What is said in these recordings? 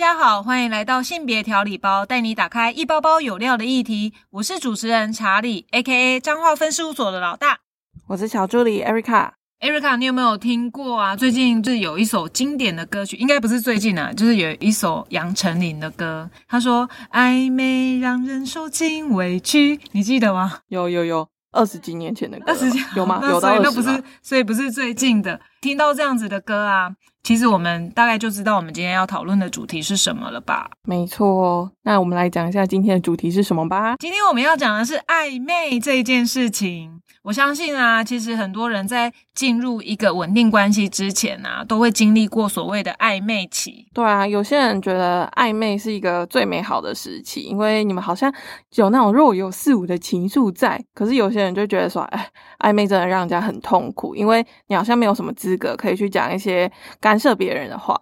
家好，欢迎来到性别调理包，带你打开一包包有料的议题。我是主持人查理，A.K.A 彰化分事务所的老大。我是小助理 Erica。Erica，你有没有听过啊？最近就是有一首经典的歌曲，应该不是最近啊，就是有一首杨丞琳的歌。他说：“暧昧让人受尽委屈。”你记得吗？有有有，二十几年前的歌，二十几有吗？那有到二十所以那不是，所以不是最近的。听到这样子的歌啊，其实我们大概就知道我们今天要讨论的主题是什么了吧？没错。那我们来讲一下今天的主题是什么吧。今天我们要讲的是暧昧这件事情。我相信啊，其实很多人在进入一个稳定关系之前啊，都会经历过所谓的暧昧期。对啊，有些人觉得暧昧是一个最美好的时期，因为你们好像有那种若有似无的情愫在。可是有些人就觉得说，哎，暧昧真的让人家很痛苦，因为你好像没有什么资格可以去讲一些干涉别人的话。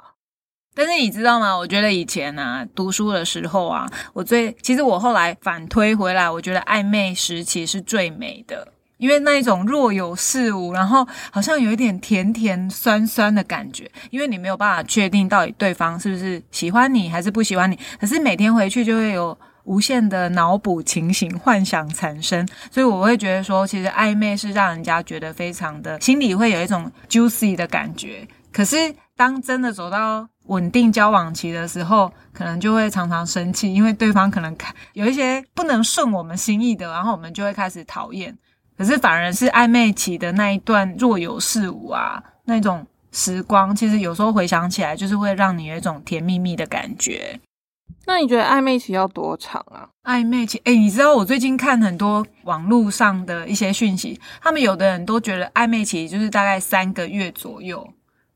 但是你知道吗？我觉得以前啊，读书的时候啊，我最其实我后来反推回来，我觉得暧昧时期是最美的。因为那一种若有似无，然后好像有一点甜甜酸酸的感觉，因为你没有办法确定到底对方是不是喜欢你还是不喜欢你，可是每天回去就会有无限的脑补情形、幻想产生，所以我会觉得说，其实暧昧是让人家觉得非常的，心里会有一种 juicy 的感觉。可是当真的走到稳定交往期的时候，可能就会常常生气，因为对方可能有一些不能顺我们心意的，然后我们就会开始讨厌。可是反而是暧昧期的那一段若有似无啊，那种时光，其实有时候回想起来，就是会让你有一种甜蜜蜜的感觉。那你觉得暧昧期要多长啊？暧昧期，哎，你知道我最近看很多网络上的一些讯息，他们有的人都觉得暧昧期就是大概三个月左右，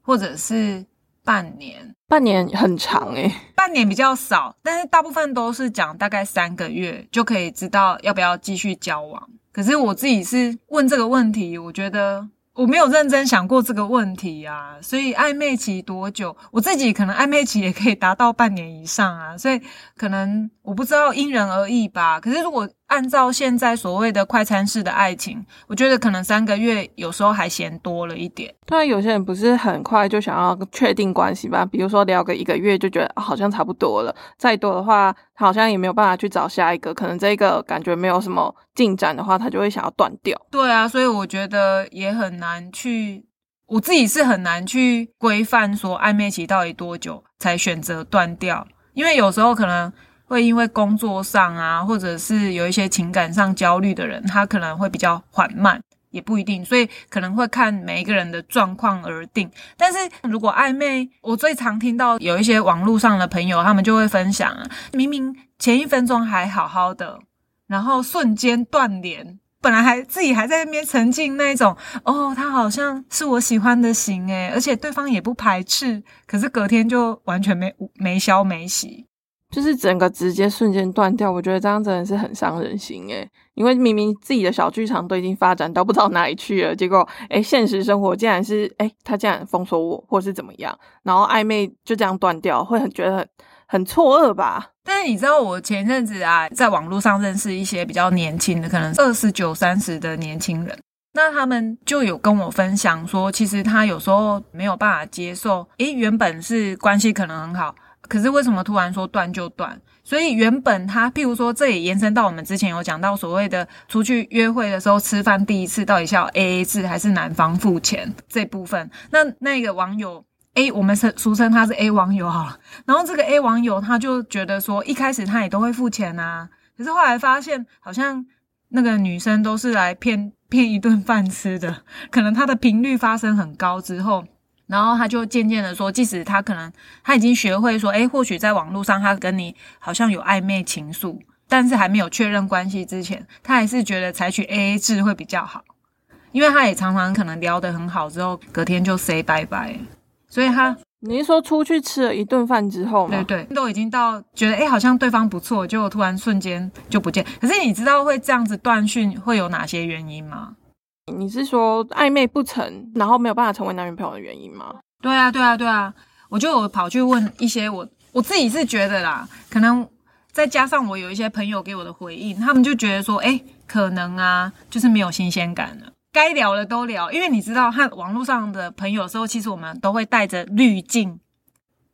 或者是半年。半年很长诶、半年比较少，但是大部分都是讲大概三个月就可以知道要不要继续交往。可是我自己是问这个问题，我觉得我没有认真想过这个问题啊。所以暧昧期多久？我自己可能暧昧期也可以达到半年以上啊。所以可能我不知道因人而异吧。可是如果按照现在所谓的快餐式的爱情，我觉得可能三个月有时候还嫌多了一点。对啊，有些人不是很快就想要确定关系吧？比如说聊个一个月就觉得、啊好像差不多了，再多的话他好像也没有办法去找下一个，可能这个感觉没有什么进展的话，他就会想要断掉。对啊，所以我觉得也很难去，我自己是很难去规范说暧昧期到底多久才选择断掉，因为有时候可能会因为工作上啊，或者是有一些情感上焦虑的人，他可能会比较缓慢。也不一定，所以可能会看每一个人的状况而定。但是如果暧昧，我最常听到有一些网络上的朋友，他们就会分享啊，明明前一分钟还好好的，然后瞬间断联，本来还自己还在那边沉浸那一种，哦，他好像是我喜欢的型诶，而且对方也不排斥，可是隔天就完全没没消没息。就是整个直接瞬间断掉，我觉得这样真的是很伤人心诶，因为明明自己的小剧场都已经发展到不知道哪里去了，结果诶现实生活竟然是诶他竟然封锁我，或是怎么样，然后暧昧就这样断掉，会很觉得很很错愕吧？但是你知道，我前阵子啊，在网络上认识一些比较年轻的，可能二十九、三十的年轻人，那他们就有跟我分享说，其实他有时候没有办法接受，诶，原本是关系可能很好。可是为什么突然说断就断？所以原本他，譬如说，这也延伸到我们之前有讲到所谓的出去约会的时候吃饭，第一次到底是要 A A 制还是男方付钱这部分？那那个网友 A，我们是俗称他是 A 网友好了。然后这个 A 网友他就觉得说，一开始他也都会付钱啊，可是后来发现好像那个女生都是来骗骗一顿饭吃的，可能他的频率发生很高之后。然后他就渐渐的说，即使他可能他已经学会说，诶，或许在网络上他跟你好像有暧昧情愫，但是还没有确认关系之前，他还是觉得采取 A A 制会比较好，因为他也常常可能聊得很好之后，隔天就 say 拜拜，所以他你是说出去吃了一顿饭之后吗？对对，都已经到觉得诶好像对方不错，结果突然瞬间就不见。可是你知道会这样子断讯会有哪些原因吗？你是说暧昧不成，然后没有办法成为男女朋友的原因吗？对啊，对啊，对啊，我就有跑去问一些我我自己是觉得啦，可能再加上我有一些朋友给我的回应，他们就觉得说，哎，可能啊，就是没有新鲜感了，该聊的都聊，因为你知道和网络上的朋友的时候，其实我们都会带着滤镜，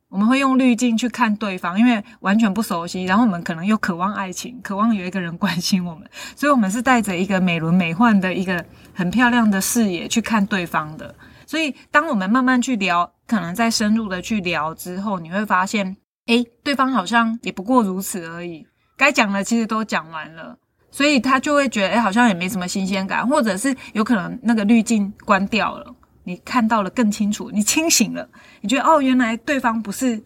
我们会用滤镜去看对方，因为完全不熟悉，然后我们可能又渴望爱情，渴望有一个人关心我们，所以我们是带着一个美轮美奂的一个很漂亮的视野去看对方的。所以，当我们慢慢去聊，可能再深入的去聊之后，你会发现，诶，对方好像也不过如此而已，该讲的其实都讲完了，所以他就会觉得，诶，好像也没什么新鲜感，或者是有可能那个滤镜关掉了。你看到了更清楚，你清醒了，你觉得哦，原来对方不是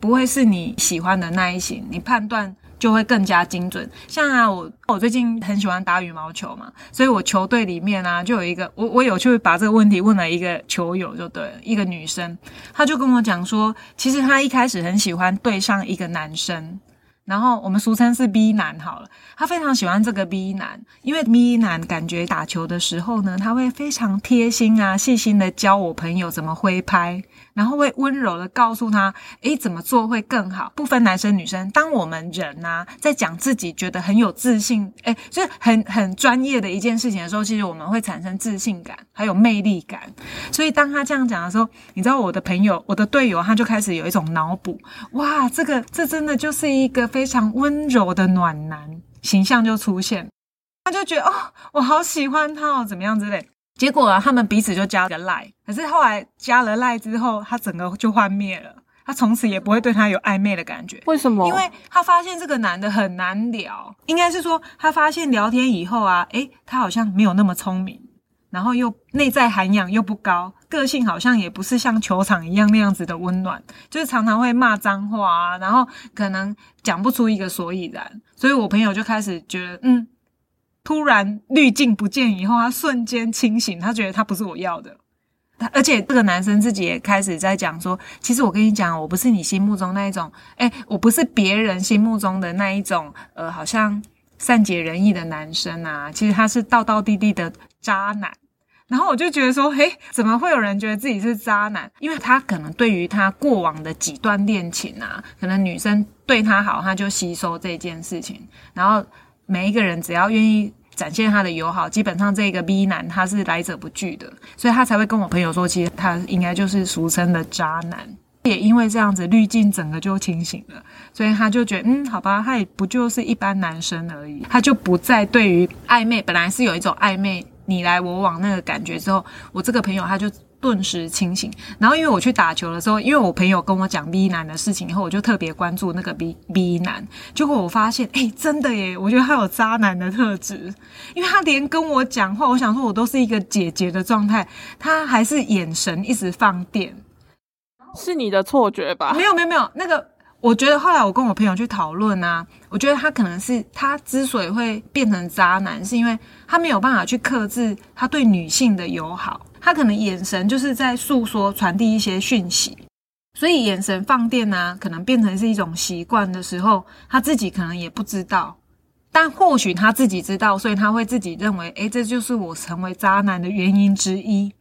不会是你喜欢的那一型，你判断就会更加精准。像啊，我我最近很喜欢打羽毛球嘛，所以我球队里面啊就有一个，我我有去把这个问题问了一个球友，就对，一个女生，她就跟我讲说，其实她一开始很喜欢对上一个男生。然后我们俗称是 B 男好了，他非常喜欢这个 B 男，因为 B 男感觉打球的时候呢，他会非常贴心啊，细心的教我朋友怎么挥拍。然后会温柔的告诉他，诶，怎么做会更好？不分男生女生。当我们人呐，在讲自己觉得很有自信，诶，就是很很专业的一件事情的时候，其实我们会产生自信感，还有魅力感。所以当他这样讲的时候，你知道我的朋友，我的队友，他就开始有一种脑补，哇，这个这真的就是一个非常温柔的暖男形象就出现，他就觉得哦，我好喜欢他哦，怎么样之类。结果啊，他们彼此就加了个赖，可是后来加了赖之后，他整个就幻灭了，他从此也不会对他有暧昧的感觉。为什么？因为他发现这个男的很难聊，应该是说他发现聊天以后啊，诶，他好像没有那么聪明，然后又内在涵养又不高，个性好像也不是像球场一样那样子的温暖，就是常常会骂脏话啊，然后可能讲不出一个所以然，所以我朋友就开始觉得，嗯。突然滤镜不见以后，他瞬间清醒，他觉得他不是我要的。他而且这个男生自己也开始在讲说，其实我跟你讲，我不是你心目中那一种，哎，我不是别人心目中的那一种，呃，好像善解人意的男生啊。其实他是道道地地的渣男。然后我就觉得说，嘿，怎么会有人觉得自己是渣男？因为他可能对于他过往的几段恋情啊，可能女生对他好，他就吸收这件事情，然后。每一个人只要愿意展现他的友好，基本上这个 B 男他是来者不拒的，所以他才会跟我朋友说，其实他应该就是俗称的渣男。也因为这样子滤镜整个就清醒了，所以他就觉得，嗯，好吧，他也不就是一般男生而已，他就不再对于暧昧，本来是有一种暧昧你来我往那个感觉之后，我这个朋友他就。顿时清醒，然后因为我去打球的时候，因为我朋友跟我讲 B 男的事情以后，我就特别关注那个 B B 男。结果我发现，哎，真的耶！我觉得他有渣男的特质，因为他连跟我讲话，我想说我都是一个姐姐的状态，他还是眼神一直放电，是你的错觉吧？没有没有没有，那个我觉得后来我跟我朋友去讨论啊，我觉得他可能是他之所以会变成渣男，是因为他没有办法去克制他对女性的友好。他可能眼神就是在诉说、传递一些讯息，所以眼神放电呢，可能变成是一种习惯的时候，他自己可能也不知道，但或许他自己知道，所以他会自己认为，诶，这就是我成为渣男的原因之一。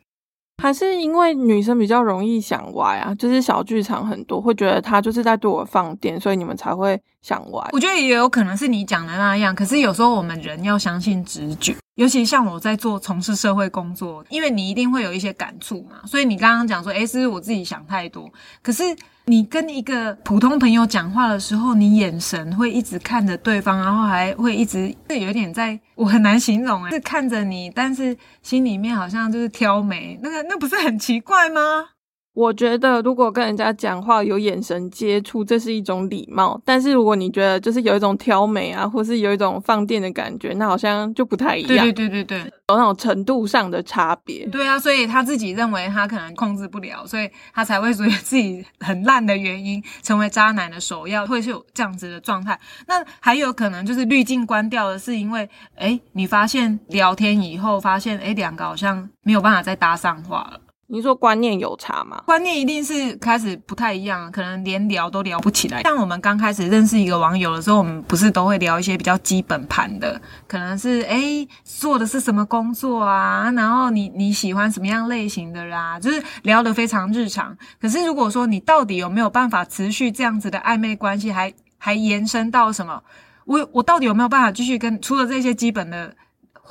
还是因为女生比较容易想歪啊，就是小剧场很多，会觉得他就是在对我放电，所以你们才会想歪。我觉得也有可能是你讲的那样，可是有时候我们人要相信直觉。尤其像我在做从事社会工作，因为你一定会有一些感触嘛，所以你刚刚讲说，诶，是我自己想太多。可是你跟一个普通朋友讲话的时候，你眼神会一直看着对方，然后还会一直是有点在，我很难形容，是看着你，但是心里面好像就是挑眉，那个那不是很奇怪吗？我觉得，如果跟人家讲话有眼神接触，这是一种礼貌。但是如果你觉得就是有一种挑眉啊，或是有一种放电的感觉，那好像就不太一样。对对对对对，有那种程度上的差别。对啊，所以他自己认为他可能控制不了，所以他才会属于 自己很烂的原因，成为渣男的首要，会是有这样子的状态。那还有可能就是滤镜关掉的是因为，哎，你发现聊天以后发现，哎，两个好像没有办法再搭上话了。你说观念有差吗？观念一定是开始不太一样，可能连聊都聊不起来。像我们刚开始认识一个网友的时候，我们不是都会聊一些比较基本盘的，可能是诶做的是什么工作啊，然后你你喜欢什么样类型的啦，就是聊得非常日常。可是如果说你到底有没有办法持续这样子的暧昧关系，还还延伸到什么？我我到底有没有办法继续跟除了这些基本的？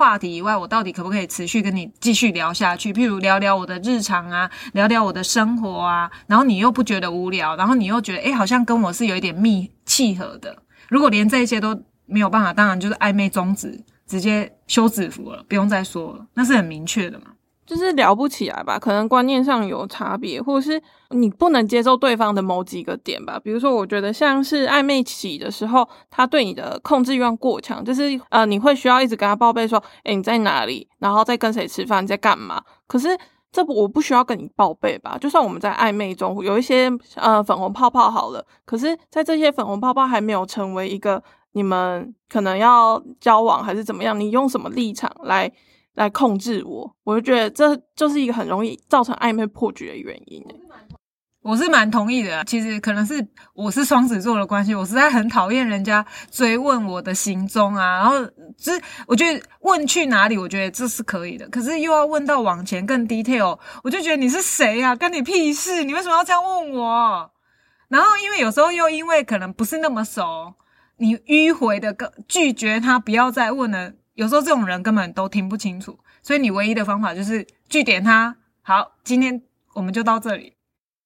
话题以外，我到底可不可以持续跟你继续聊下去？譬如聊聊我的日常啊，聊聊我的生活啊，然后你又不觉得无聊，然后你又觉得诶好像跟我是有一点密契合的。如果连这些都没有办法，当然就是暧昧终止，直接休止符了，不用再说了，那是很明确的嘛。就是聊不起来吧，可能观念上有差别，或者是你不能接受对方的某几个点吧。比如说，我觉得像是暧昧期的时候，他对你的控制欲望过强，就是呃，你会需要一直跟他报备说，诶你在哪里，然后在跟谁吃饭，在干嘛。可是这不我不需要跟你报备吧？就算我们在暧昧中有一些呃粉红泡泡好了，可是在这些粉红泡泡还没有成为一个你们可能要交往还是怎么样，你用什么立场来？来控制我，我就觉得这就是一个很容易造成暧昧破局的原因。我是蛮同意的，其实可能是我是双子座的关系，我实在很讨厌人家追问我的行踪啊。然后就是我觉得问去哪里，我觉得这是可以的，可是又要问到往前更 detail，我就觉得你是谁呀？跟你屁事？你为什么要这样问我？然后因为有时候又因为可能不是那么熟，你迂回的跟拒绝他，不要再问了。有时候这种人根本都听不清楚，所以你唯一的方法就是据点他。好，今天我们就到这里，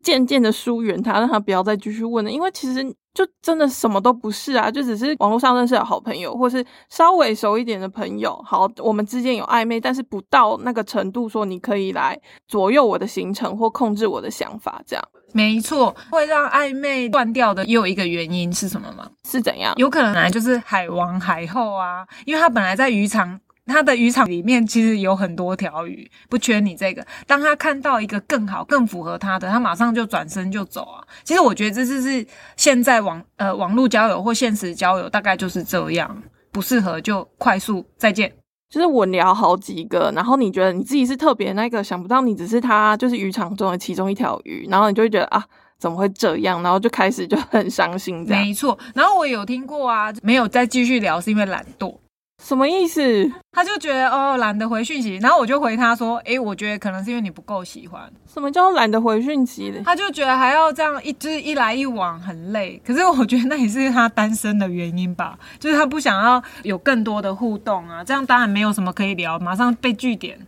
渐渐的疏远他，让他不要再继续问了。因为其实就真的什么都不是啊，就只是网络上认识的好朋友，或是稍微熟一点的朋友。好，我们之间有暧昧，但是不到那个程度，说你可以来左右我的行程或控制我的想法，这样。没错，会让暧昧断掉的也有一个原因是什么吗？是怎样？有可能来就是海王海后啊，因为他本来在渔场，他的渔场里面其实有很多条鱼，不缺你这个。当他看到一个更好、更符合他的，他马上就转身就走啊。其实我觉得这就是现在网呃网络交友或现实交友大概就是这样，不适合就快速再见。就是我聊好几个，然后你觉得你自己是特别那个，想不到你只是他，就是渔场中的其中一条鱼，然后你就会觉得啊，怎么会这样？然后就开始就很伤心。没错，然后我有听过啊，没有再继续聊是因为懒惰。什么意思？他就觉得哦懒得回讯息，然后我就回他说，诶，我觉得可能是因为你不够喜欢。什么叫懒得回讯息的？他就觉得还要这样一就是一来一往很累。可是我觉得那也是他单身的原因吧，就是他不想要有更多的互动啊，这样当然没有什么可以聊，马上被拒点。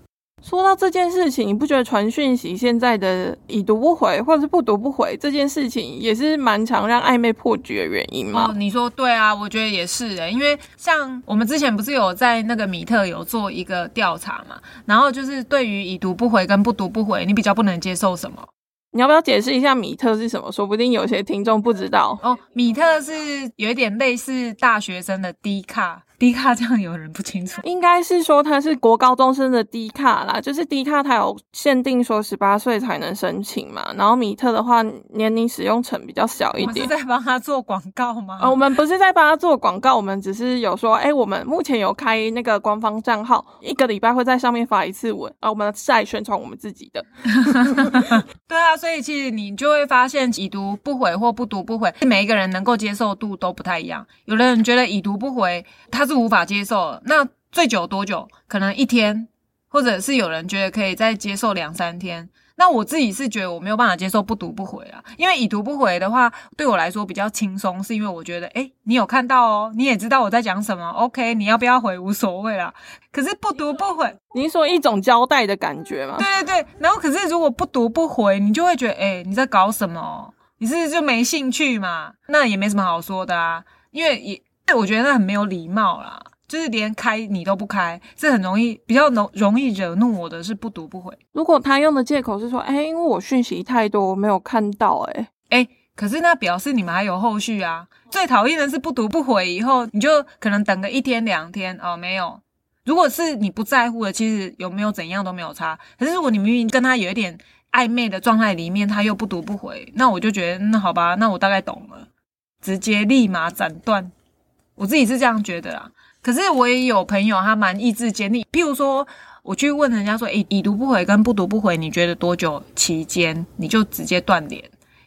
说到这件事情，你不觉得传讯息现在的已读不回或者是不读不回这件事情，也是蛮常让暧昧破局的原因吗？哦，你说对啊，我觉得也是诶，因为像我们之前不是有在那个米特有做一个调查嘛，然后就是对于已读不回跟不读不回，你比较不能接受什么？你要不要解释一下米特是什么？说不定有些听众不知道哦。米特是有一点类似大学生的低卡。低卡这样有人不清楚，应该是说他是国高中生的低卡啦，就是低卡他有限定说十八岁才能申请嘛，然后米特的话年龄使用层比较小一点。是在帮他做广告吗？我们不是在帮他做广告，我们只是有说，哎，我们目前有开那个官方账号，一个礼拜会在上面发一次文，啊，我们在宣传我们自己的。对啊，所以其实你就会发现已读不回或不读不回，每一个人能够接受度都不太一样，有的人觉得已读不回他。是无法接受，那最久多久？可能一天，或者是有人觉得可以再接受两三天。那我自己是觉得我没有办法接受不读不回啊，因为已读不回的话，对我来说比较轻松，是因为我觉得，哎，你有看到哦，你也知道我在讲什么，OK，你要不要回无所谓啦。可是不读不回，你说一种交代的感觉吗？对对对，然后可是如果不读不回，你就会觉得，哎，你在搞什么？你是就没兴趣嘛？那也没什么好说的啊，因为也。我觉得那很没有礼貌啦，就是连开你都不开，这很容易比较容容易惹怒我的是不读不回。如果他用的借口是说，哎，因为我讯息太多，我没有看到，哎哎，可是那表示你们还有后续啊。最讨厌的是不读不回以后，你就可能等个一天两天哦，没有。如果是你不在乎的，其实有没有怎样都没有差。可是如果你明明跟他有一点暧昧的状态里面，他又不读不回，那我就觉得那好吧，那我大概懂了，直接立马斩断。我自己是这样觉得啦，可是我也有朋友，他蛮意志坚定。譬如说，我去问人家说，诶，已读不回跟不读不回，你觉得多久期间你就直接断联？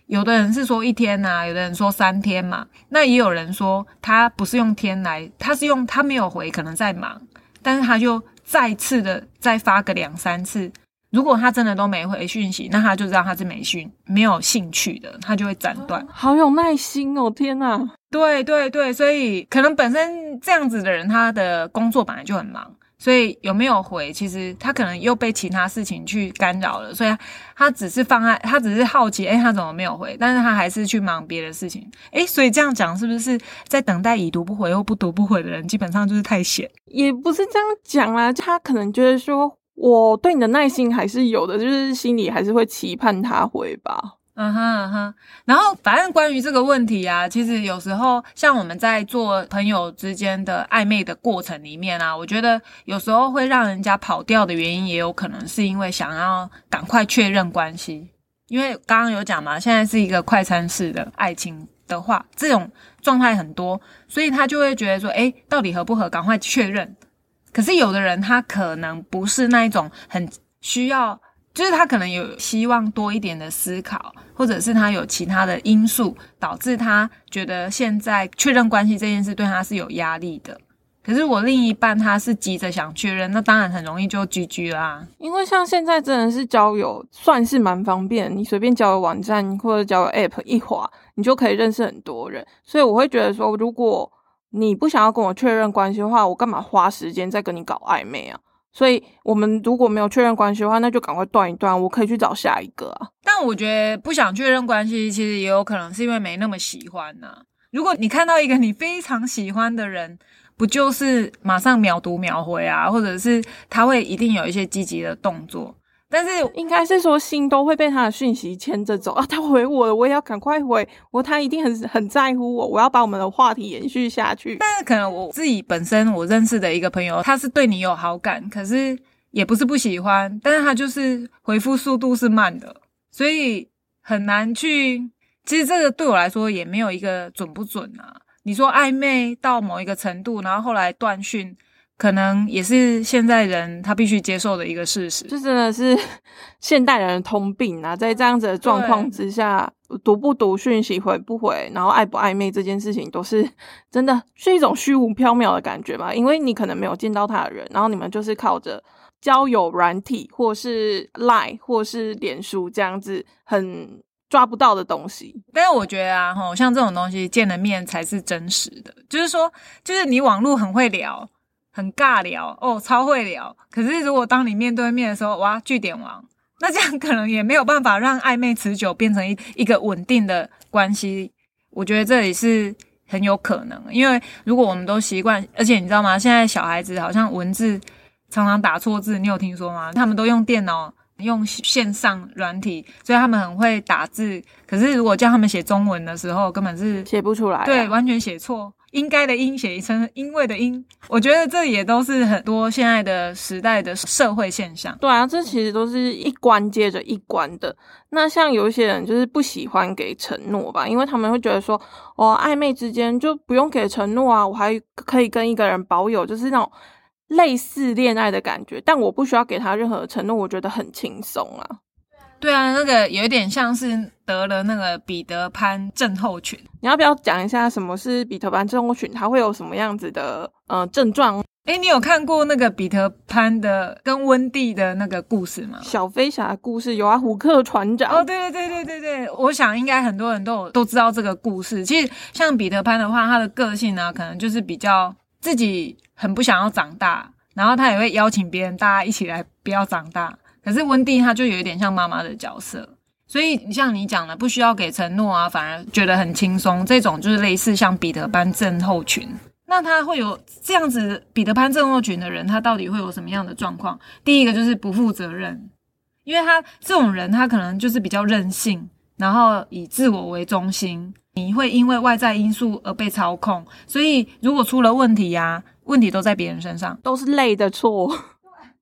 有的人是说一天呐，有的人说三天嘛。那也有人说他不是用天来，他是用他没有回，可能在忙，但是他就再次的再发个两三次。如果他真的都没回讯息，那他就知道他是没讯、没有兴趣的，他就会斩断。好有耐心哦，天哪！对对对，所以可能本身这样子的人，他的工作本来就很忙，所以有没有回，其实他可能又被其他事情去干扰了，所以他只是放在，他只是好奇，哎，他怎么没有回？但是他还是去忙别的事情，哎，所以这样讲是不是在等待已读不回或不读不回的人，基本上就是太闲？也不是这样讲啦，他可能觉得说我对你的耐心还是有的，就是心里还是会期盼他回吧。嗯哼嗯哼，然后反正关于这个问题啊，其实有时候像我们在做朋友之间的暧昧的过程里面啊，我觉得有时候会让人家跑掉的原因，也有可能是因为想要赶快确认关系。因为刚刚有讲嘛，现在是一个快餐式的爱情的话，这种状态很多，所以他就会觉得说，哎，到底合不合，赶快确认。可是有的人他可能不是那一种很需要。就是他可能有希望多一点的思考，或者是他有其他的因素导致他觉得现在确认关系这件事对他是有压力的。可是我另一半他是急着想确认，那当然很容易就拒绝啦。因为像现在真的是交友算是蛮方便，你随便交友网站或者交友 App 一滑，你就可以认识很多人。所以我会觉得说，如果你不想要跟我确认关系的话，我干嘛花时间再跟你搞暧昧啊？所以，我们如果没有确认关系的话，那就赶快断一断。我可以去找下一个啊。但我觉得不想确认关系，其实也有可能是因为没那么喜欢呐。如果你看到一个你非常喜欢的人，不就是马上秒读秒回啊，或者是他会一定有一些积极的动作。但是应该是说心都会被他的讯息牵着走啊！他回我了，我也要赶快回我。他一定很很在乎我，我要把我们的话题延续下去。但是可能我自己本身我认识的一个朋友，他是对你有好感，可是也不是不喜欢，但是他就是回复速度是慢的，所以很难去。其实这个对我来说也没有一个准不准啊。你说暧昧到某一个程度，然后后来断讯。可能也是现在人他必须接受的一个事实，这真的是 现代人的通病啊！在这样子的状况之下，读不读讯息，回不回，然后暧不暧昧这件事情，都是真的是一种虚无缥缈的感觉吧？因为你可能没有见到他的人，然后你们就是靠着交友软体，或是 Line，或是脸书这样子很抓不到的东西。但是我觉得啊，吼，像这种东西见了面才是真实的，就是说，就是你网络很会聊。很尬聊哦，超会聊。可是如果当你面对面的时候，哇，据点王，那这样可能也没有办法让暧昧持久变成一一个稳定的关系。我觉得这里是很有可能，因为如果我们都习惯，而且你知道吗？现在小孩子好像文字常常打错字，你有听说吗？他们都用电脑用线上软体，所以他们很会打字。可是如果叫他们写中文的时候，根本是写不出来，对，完全写错。应该的应写成因为的因，我觉得这也都是很多现在的时代的社会现象。对啊，这其实都是一关接着一关的。那像有一些人就是不喜欢给承诺吧，因为他们会觉得说，哦，暧昧之间就不用给承诺啊，我还可以跟一个人保有就是那种类似恋爱的感觉，但我不需要给他任何承诺，我觉得很轻松啊。对啊，那个有一点像是得了那个彼得潘症候群。你要不要讲一下什么是彼得潘症候群？它会有什么样子的呃症状？哎，你有看过那个彼得潘的跟温蒂的那个故事吗？小飞侠的故事有啊，虎克船长。哦，对对对对对对，我想应该很多人都有都知道这个故事。其实像彼得潘的话，他的个性呢，可能就是比较自己很不想要长大，然后他也会邀请别人大家一起来不要长大。可是温蒂他就有一点像妈妈的角色，所以像你讲的，不需要给承诺啊，反而觉得很轻松。这种就是类似像彼得潘症候群。那他会有这样子彼得潘症候群的人，他到底会有什么样的状况？第一个就是不负责任，因为他这种人，他可能就是比较任性，然后以自我为中心，你会因为外在因素而被操控。所以如果出了问题呀，问题都在别人身上，都是累的错。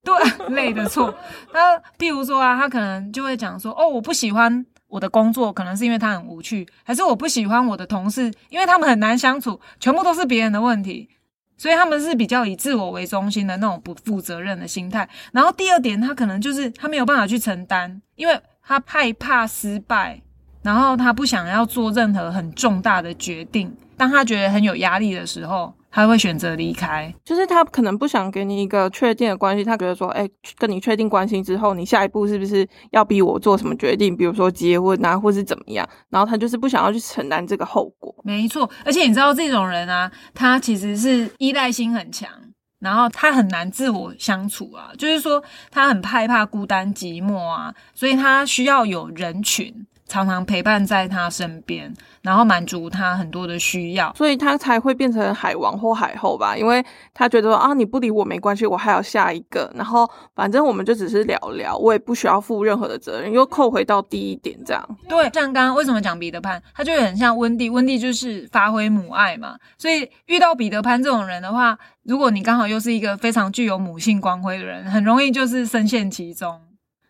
对，累的错。他譬如说啊，他可能就会讲说，哦，我不喜欢我的工作，可能是因为他很无趣，还是我不喜欢我的同事，因为他们很难相处，全部都是别人的问题。所以他们是比较以自我为中心的那种不负责任的心态。然后第二点，他可能就是他没有办法去承担，因为他害怕失败，然后他不想要做任何很重大的决定。当他觉得很有压力的时候。他会选择离开，就是他可能不想给你一个确定的关系，他觉得说，哎，跟你确定关系之后，你下一步是不是要逼我做什么决定？比如说结婚啊，或是怎么样？然后他就是不想要去承担这个后果。没错，而且你知道这种人啊，他其实是依赖心很强，然后他很难自我相处啊，就是说他很害怕孤单寂寞啊，所以他需要有人群。常常陪伴在他身边，然后满足他很多的需要，所以他才会变成海王或海后吧？因为他觉得啊，你不理我没关系，我还有下一个，然后反正我们就只是聊聊，我也不需要负任何的责任，又扣回到第一点这样。对，像刚刚为什么讲彼得潘，他就很像温蒂，温蒂就是发挥母爱嘛，所以遇到彼得潘这种人的话，如果你刚好又是一个非常具有母性光辉的人，很容易就是深陷其中。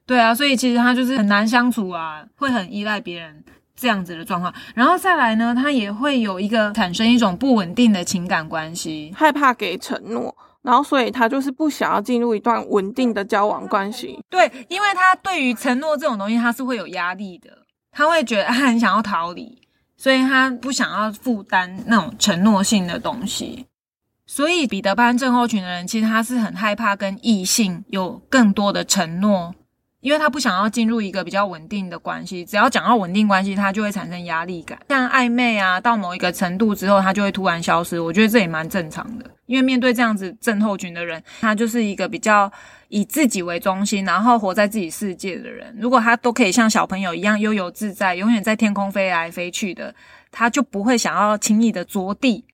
对啊，所以其实他就是很难相处啊，会很依赖别人这样子的状况。然后再来呢，他也会有一个产生一种不稳定的情感关系，害怕给承诺，然后所以他就是不想要进入一段稳定的交往关系。对，因为他对于承诺这种东西，他是会有压力的，他会觉得他很想要逃离，所以他不想要负担那种承诺性的东西。所以彼得潘症候群的人，其实他是很害怕跟异性有更多的承诺。因为他不想要进入一个比较稳定的关系，只要讲到稳定关系，他就会产生压力感。像暧昧啊，到某一个程度之后，他就会突然消失。我觉得这也蛮正常的，因为面对这样子症候群的人，他就是一个比较以自己为中心，然后活在自己世界的人。如果他都可以像小朋友一样悠游自在，永远在天空飞来飞去的，他就不会想要轻易的着地，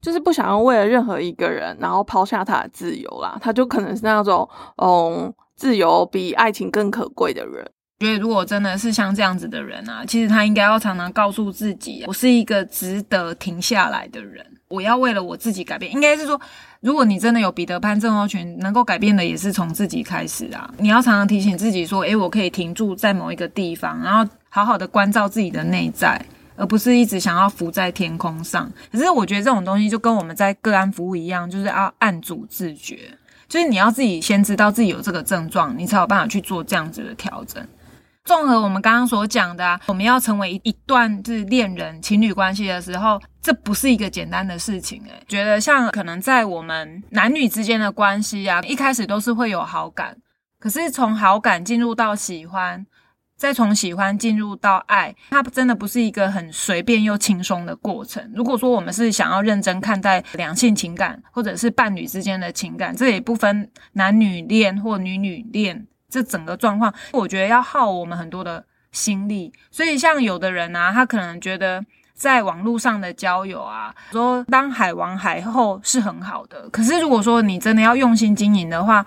就是不想要为了任何一个人，然后抛下他的自由啦。他就可能是那种，嗯。自由比爱情更可贵的人，觉得如果真的是像这样子的人啊，其实他应该要常常告诉自己，我是一个值得停下来的人。我要为了我自己改变。应该是说，如果你真的有彼得潘症候群，能够改变的也是从自己开始啊。你要常常提醒自己说，诶，我可以停住在某一个地方，然后好好的关照自己的内在，而不是一直想要浮在天空上。可是我觉得这种东西就跟我们在个案服务一样，就是要按主自觉。就是你要自己先知道自己有这个症状，你才有办法去做这样子的调整。综合我们刚刚所讲的，我们要成为一段就是恋人、情侣关系的时候，这不是一个简单的事情。诶，觉得像可能在我们男女之间的关系啊，一开始都是会有好感，可是从好感进入到喜欢。再从喜欢进入到爱，它真的不是一个很随便又轻松的过程。如果说我们是想要认真看待两性情感，或者是伴侣之间的情感，这也不分男女恋或女女恋，这整个状况，我觉得要耗我们很多的心力。所以像有的人啊，他可能觉得在网络上的交友啊，说当海王海后是很好的，可是如果说你真的要用心经营的话，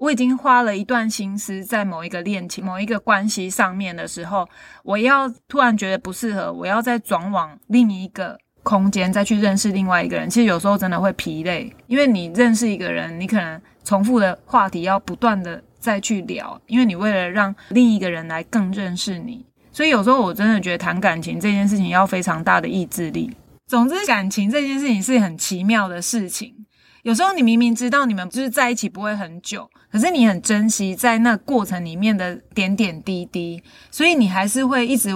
我已经花了一段心思在某一个恋情、某一个关系上面的时候，我要突然觉得不适合，我要再转往另一个空间再去认识另外一个人。其实有时候真的会疲累，因为你认识一个人，你可能重复的话题要不断的再去聊，因为你为了让另一个人来更认识你，所以有时候我真的觉得谈感情这件事情要非常大的意志力。总之，感情这件事情是很奇妙的事情。有时候你明明知道你们就是在一起不会很久，可是你很珍惜在那过程里面的点点滴滴，所以你还是会一直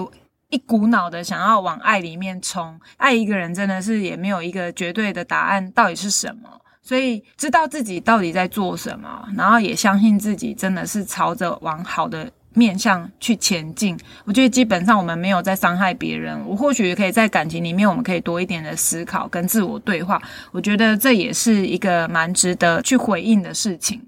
一股脑的想要往爱里面冲。爱一个人真的是也没有一个绝对的答案，到底是什么？所以知道自己到底在做什么，然后也相信自己真的是朝着往好的。面向去前进，我觉得基本上我们没有在伤害别人。我或许可以在感情里面，我们可以多一点的思考跟自我对话。我觉得这也是一个蛮值得去回应的事情。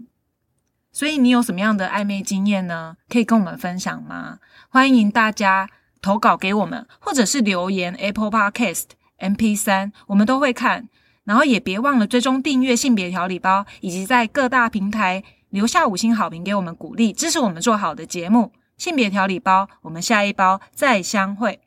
所以你有什么样的暧昧经验呢？可以跟我们分享吗？欢迎大家投稿给我们，或者是留言 Apple Podcast MP 三，我们都会看。然后也别忘了追踪订阅性别调理包，以及在各大平台。留下五星好评给我们鼓励，支持我们做好的节目。性别调理包，我们下一包再相会。